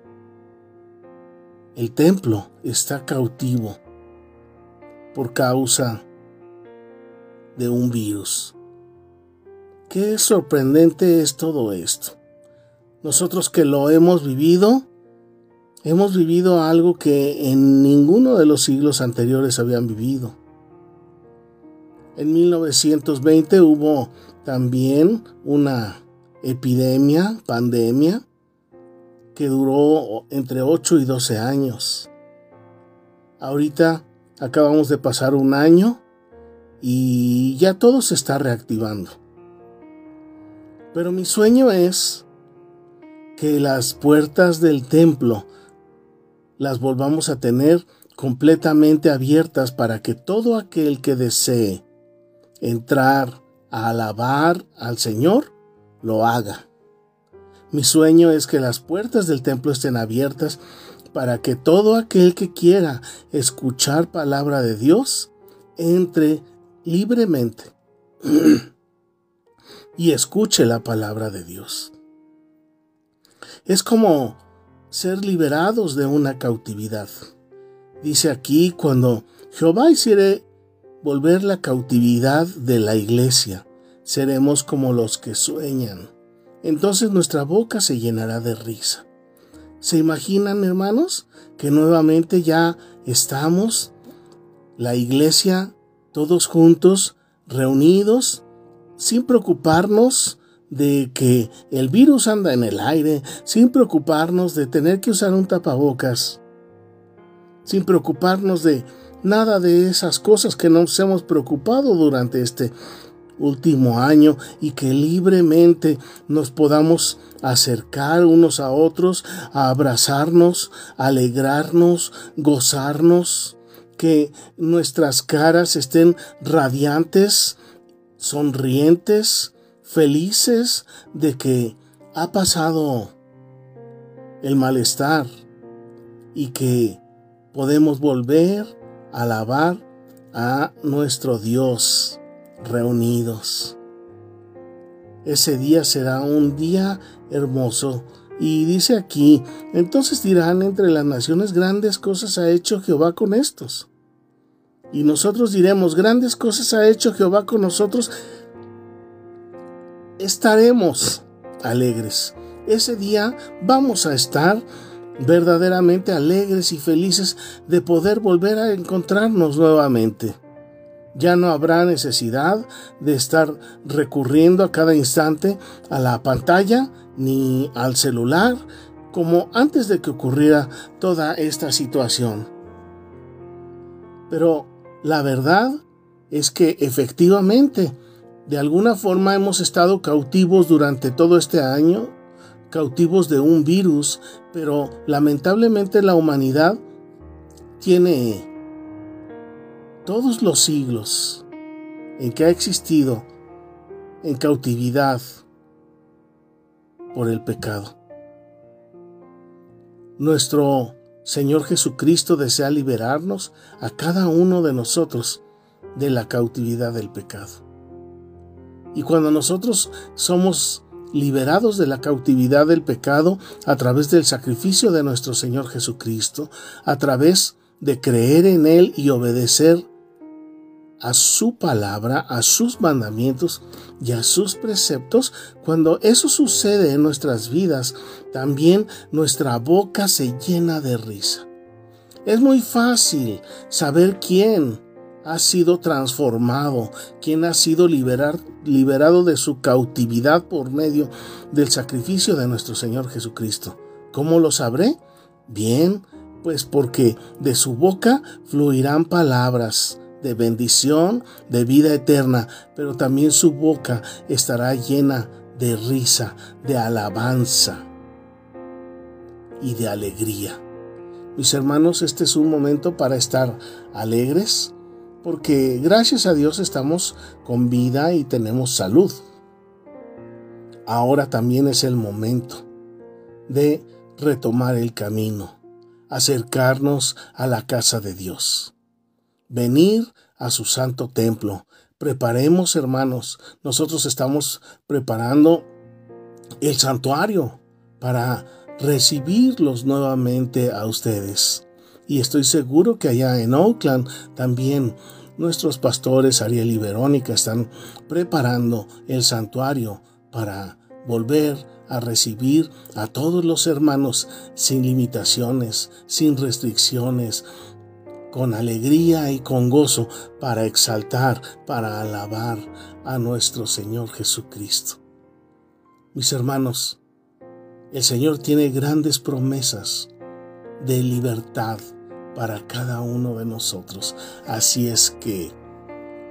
el templo está cautivo por causa de un virus. Qué sorprendente es todo esto. Nosotros que lo hemos vivido, hemos vivido algo que en ninguno de los siglos anteriores habían vivido. En 1920 hubo también una epidemia, pandemia, que duró entre 8 y 12 años. Ahorita acabamos de pasar un año y ya todo se está reactivando. Pero mi sueño es que las puertas del templo las volvamos a tener completamente abiertas para que todo aquel que desee entrar a alabar al Señor, lo haga. Mi sueño es que las puertas del templo estén abiertas para que todo aquel que quiera escuchar palabra de Dios entre libremente *clears throat* y escuche la palabra de Dios. Es como ser liberados de una cautividad. Dice aquí cuando Jehová hiciere volver la cautividad de la iglesia, seremos como los que sueñan entonces nuestra boca se llenará de risa. ¿Se imaginan, hermanos, que nuevamente ya estamos, la iglesia, todos juntos, reunidos, sin preocuparnos de que el virus anda en el aire, sin preocuparnos de tener que usar un tapabocas, sin preocuparnos de nada de esas cosas que nos hemos preocupado durante este último año y que libremente nos podamos acercar unos a otros, a abrazarnos, alegrarnos, gozarnos, que nuestras caras estén radiantes, sonrientes, felices de que ha pasado el malestar y que podemos volver a alabar a nuestro Dios reunidos. Ese día será un día hermoso. Y dice aquí, entonces dirán entre las naciones grandes cosas ha hecho Jehová con estos. Y nosotros diremos, grandes cosas ha hecho Jehová con nosotros. Estaremos alegres. Ese día vamos a estar verdaderamente alegres y felices de poder volver a encontrarnos nuevamente. Ya no habrá necesidad de estar recurriendo a cada instante a la pantalla ni al celular como antes de que ocurriera toda esta situación. Pero la verdad es que efectivamente, de alguna forma hemos estado cautivos durante todo este año, cautivos de un virus, pero lamentablemente la humanidad tiene todos los siglos en que ha existido en cautividad por el pecado. Nuestro Señor Jesucristo desea liberarnos a cada uno de nosotros de la cautividad del pecado. Y cuando nosotros somos liberados de la cautividad del pecado a través del sacrificio de nuestro Señor Jesucristo, a través de creer en Él y obedecer a su palabra, a sus mandamientos y a sus preceptos, cuando eso sucede en nuestras vidas, también nuestra boca se llena de risa. Es muy fácil saber quién ha sido transformado, quién ha sido liberado de su cautividad por medio del sacrificio de nuestro Señor Jesucristo. ¿Cómo lo sabré? Bien, pues porque de su boca fluirán palabras de bendición, de vida eterna, pero también su boca estará llena de risa, de alabanza y de alegría. Mis hermanos, este es un momento para estar alegres, porque gracias a Dios estamos con vida y tenemos salud. Ahora también es el momento de retomar el camino, acercarnos a la casa de Dios, venir a su santo templo. Preparemos, hermanos, nosotros estamos preparando el santuario para recibirlos nuevamente a ustedes. Y estoy seguro que allá en Oakland también nuestros pastores Ariel y Verónica están preparando el santuario para volver a recibir a todos los hermanos sin limitaciones, sin restricciones, con alegría y con gozo para exaltar, para alabar a nuestro Señor Jesucristo. Mis hermanos, el Señor tiene grandes promesas de libertad para cada uno de nosotros. Así es que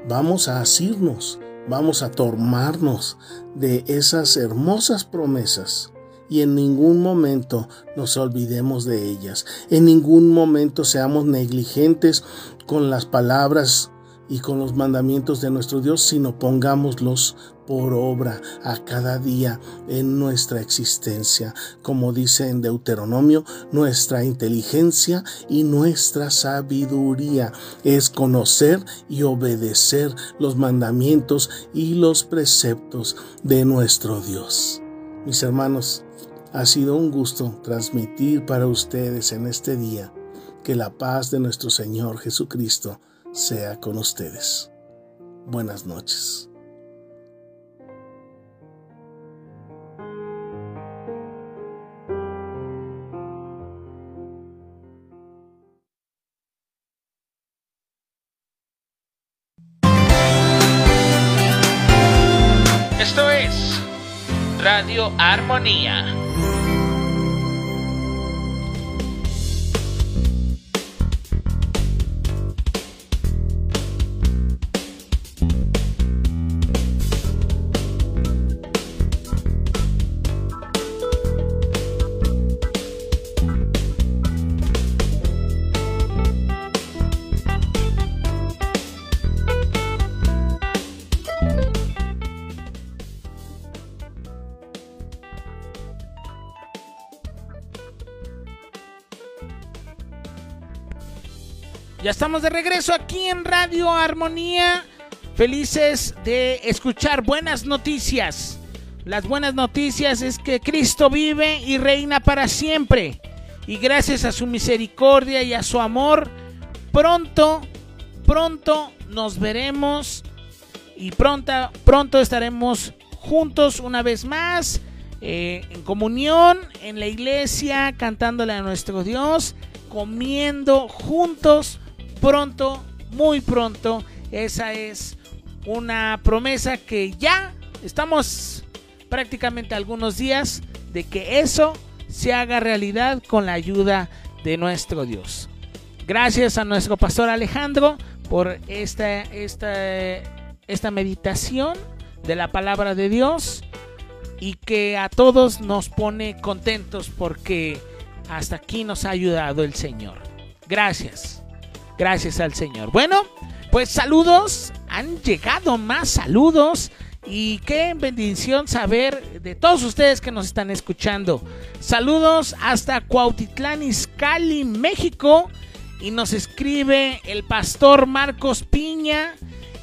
vamos a asirnos, vamos a tomarnos de esas hermosas promesas y en ningún momento nos olvidemos de ellas. En ningún momento seamos negligentes con las palabras y con los mandamientos de nuestro Dios, sino pongámoslos por obra a cada día en nuestra existencia. Como dice en Deuteronomio, nuestra inteligencia y nuestra sabiduría es conocer y obedecer los mandamientos y los preceptos de nuestro Dios. Mis hermanos, ha sido un gusto transmitir para ustedes en este día que la paz de nuestro Señor Jesucristo sea con ustedes. Buenas noches. Esto es Radio Armonía. Ya estamos de regreso aquí en Radio Armonía. Felices de escuchar buenas noticias. Las buenas noticias es que Cristo vive y reina para siempre. Y gracias a su misericordia y a su amor, pronto, pronto nos veremos y pronto, pronto estaremos juntos una vez más eh, en comunión en la iglesia, cantándole a nuestro Dios, comiendo juntos pronto, muy pronto. Esa es una promesa que ya estamos prácticamente algunos días de que eso se haga realidad con la ayuda de nuestro Dios. Gracias a nuestro pastor Alejandro por esta, esta, esta meditación de la palabra de Dios y que a todos nos pone contentos porque hasta aquí nos ha ayudado el Señor. Gracias. Gracias al Señor. Bueno, pues saludos. Han llegado más saludos. Y qué bendición saber de todos ustedes que nos están escuchando. Saludos hasta Cuautitlán Izcalli, México. Y nos escribe el pastor Marcos Piña.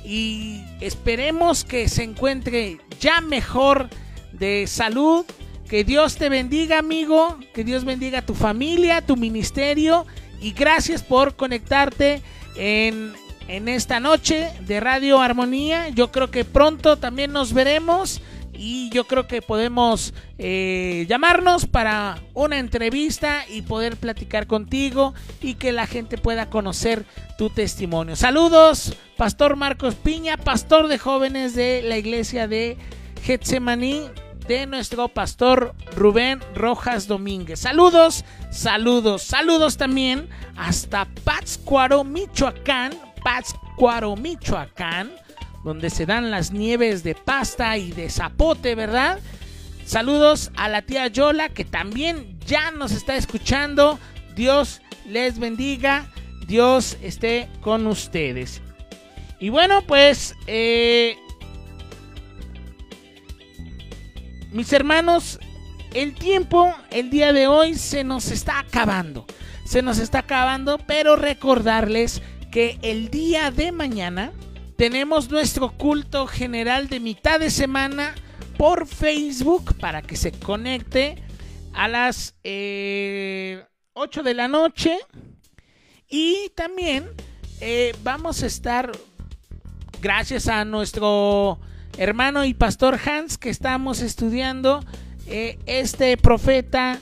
Y esperemos que se encuentre ya mejor de salud. Que Dios te bendiga, amigo. Que Dios bendiga a tu familia, tu ministerio y gracias por conectarte en, esta noche de Radio Armonía. Yo creo que pronto también nos veremos y yo creo que podemos eh, llamarnos para una entrevista y poder platicar contigo y que la gente pueda conocer tu testimonio. Saludos, Pastor Marcos Piña, pastor de jóvenes de la iglesia de Getsemaní de nuestro pastor Rubén Rojas Domínguez. Saludos, saludos, saludos también hasta Pátzcuaro, Michoacán, Pátzcuaro, Michoacán, donde se dan las nieves de pasta y de zapote, ¿verdad? Saludos a la tía Yola que también ya nos está escuchando. Dios les bendiga, Dios esté con ustedes. Y bueno, pues, eh, mis hermanos, el tiempo el día de hoy se nos está acabando. Se nos está acabando, pero recordarles que el día de mañana tenemos nuestro culto general de mitad de semana por Facebook para que se conecte a las 8 eh, de la noche. Y también eh, vamos a estar, gracias a nuestro hermano y pastor Hans, que estamos estudiando eh, este profeta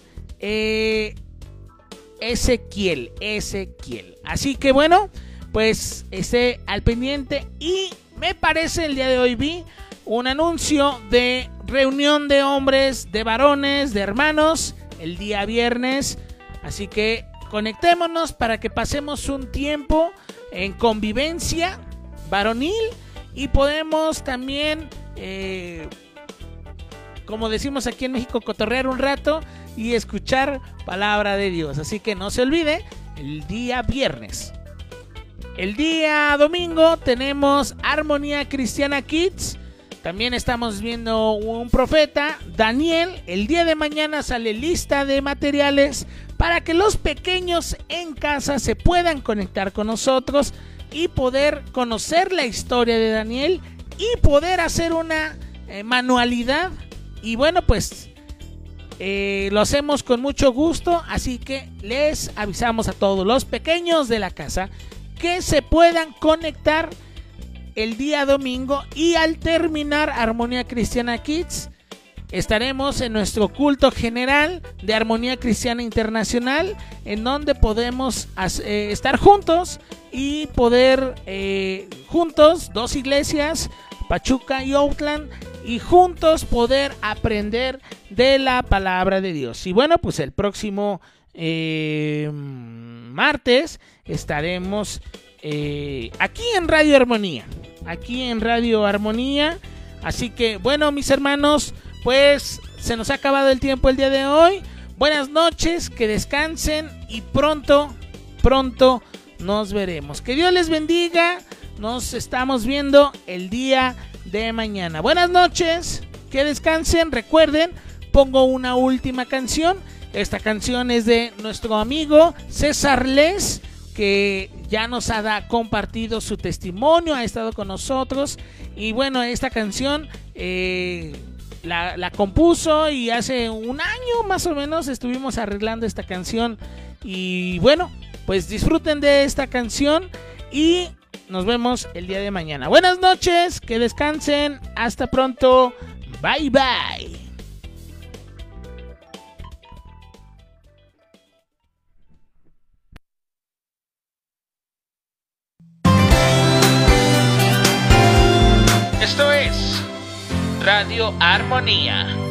Ezequiel. Ezequiel. Así que bueno, pues esté al pendiente. Y me parece el día de hoy vi un anuncio de reunión de hombres, de varones, de hermanos, el día viernes. Así que conectémonos para que pasemos un tiempo en convivencia varonil y podemos también, eh, como decimos aquí en México, cotorrear un rato y escuchar palabra de Dios. Así que no se olvide, el día viernes. El día domingo tenemos Armonía Cristiana Kids también estamos viendo un profeta, Daniel. El día de mañana sale lista de materiales para que los pequeños en casa se puedan conectar con nosotros y poder conocer la historia de Daniel y poder hacer una eh, manualidad. Y bueno, pues eh, lo hacemos con mucho gusto, así que les avisamos a todos los pequeños de la casa que se puedan conectar el día domingo y al terminar Armonía Cristiana Kids estaremos en nuestro culto general de Armonía Cristiana Internacional en donde podemos eh, estar juntos y poder eh, juntos, dos iglesias, Pachuca y Outland, y juntos poder aprender de la palabra de Dios. Y bueno, pues el próximo eh, martes estaremos aquí en Radio Armonía aquí en Radio Armonía. Así que bueno, mis hermanos, pues se nos ha acabado el tiempo el día de hoy. Buenas noches, que descansen y pronto, pronto nos veremos. Que Dios les bendiga. Nos estamos viendo el día de mañana. Buenas noches, que descansen. Recuerden, pongo una última canción. Esta canción es de nuestro amigo César Les que ya nos ha compartido su testimonio, ha estado con nosotros. Y bueno, esta canción eh, la, compuso y hace un año más o menos estuvimos arreglando esta canción. Y bueno, pues disfruten de esta canción y nos vemos el día de mañana. Buenas noches, que descansen, hasta pronto, bye bye. Esto es Radio Armonía.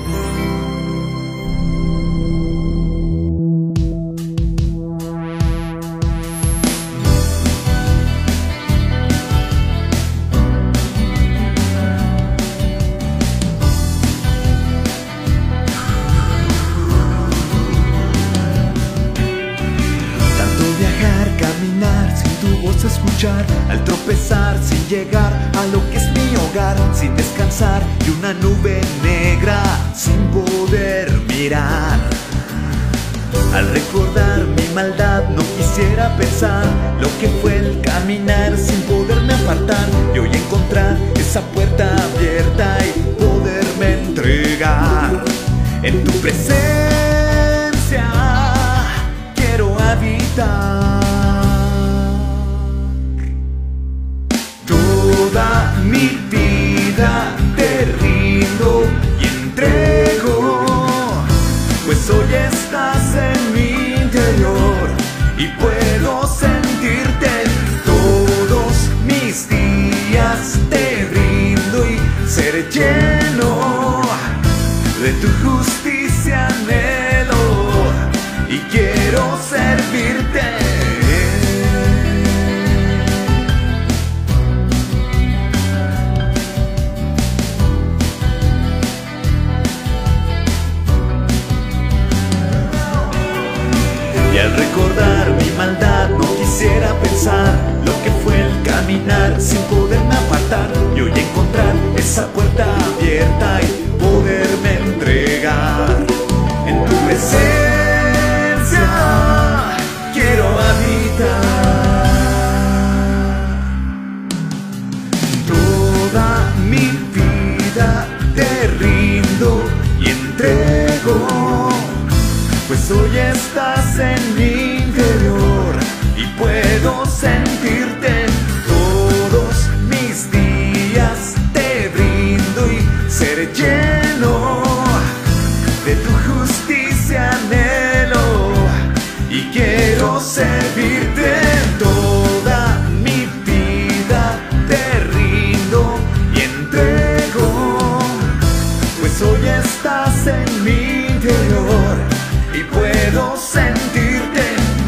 Y puedo sentirte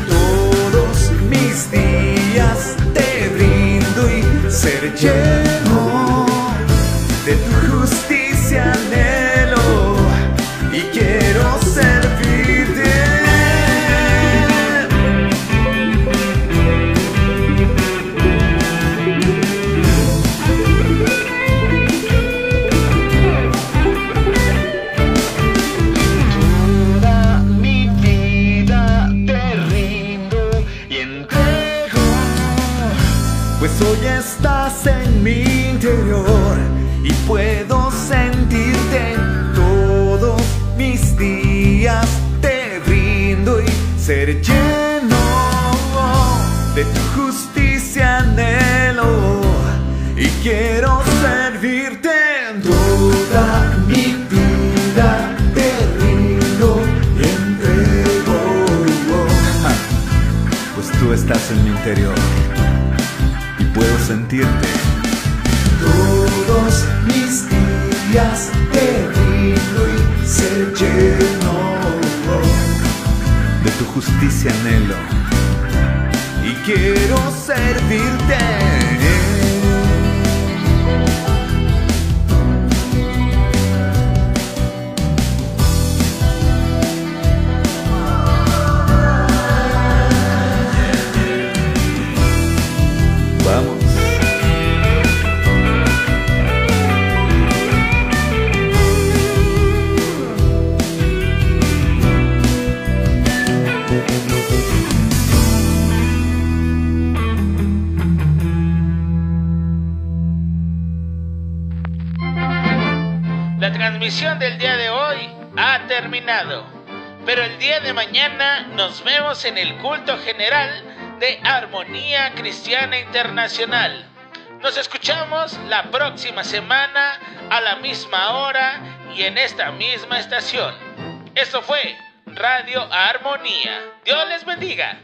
todos mis días. Te brindo y ser lleno de tu justicia anhelo y quiero servirte toda mi vida. Te rindo y entrego, pues tú estás en mi interior y puedo sentirte. Todos mis días te brindo y ser lleno de tu justicia anhelo quiero servirte. Mañana nos vemos en el culto general de Armonía Cristiana Internacional. Nos escuchamos la próxima semana a la misma hora y en esta misma estación. Esto fue Radio Armonía. Dios les bendiga.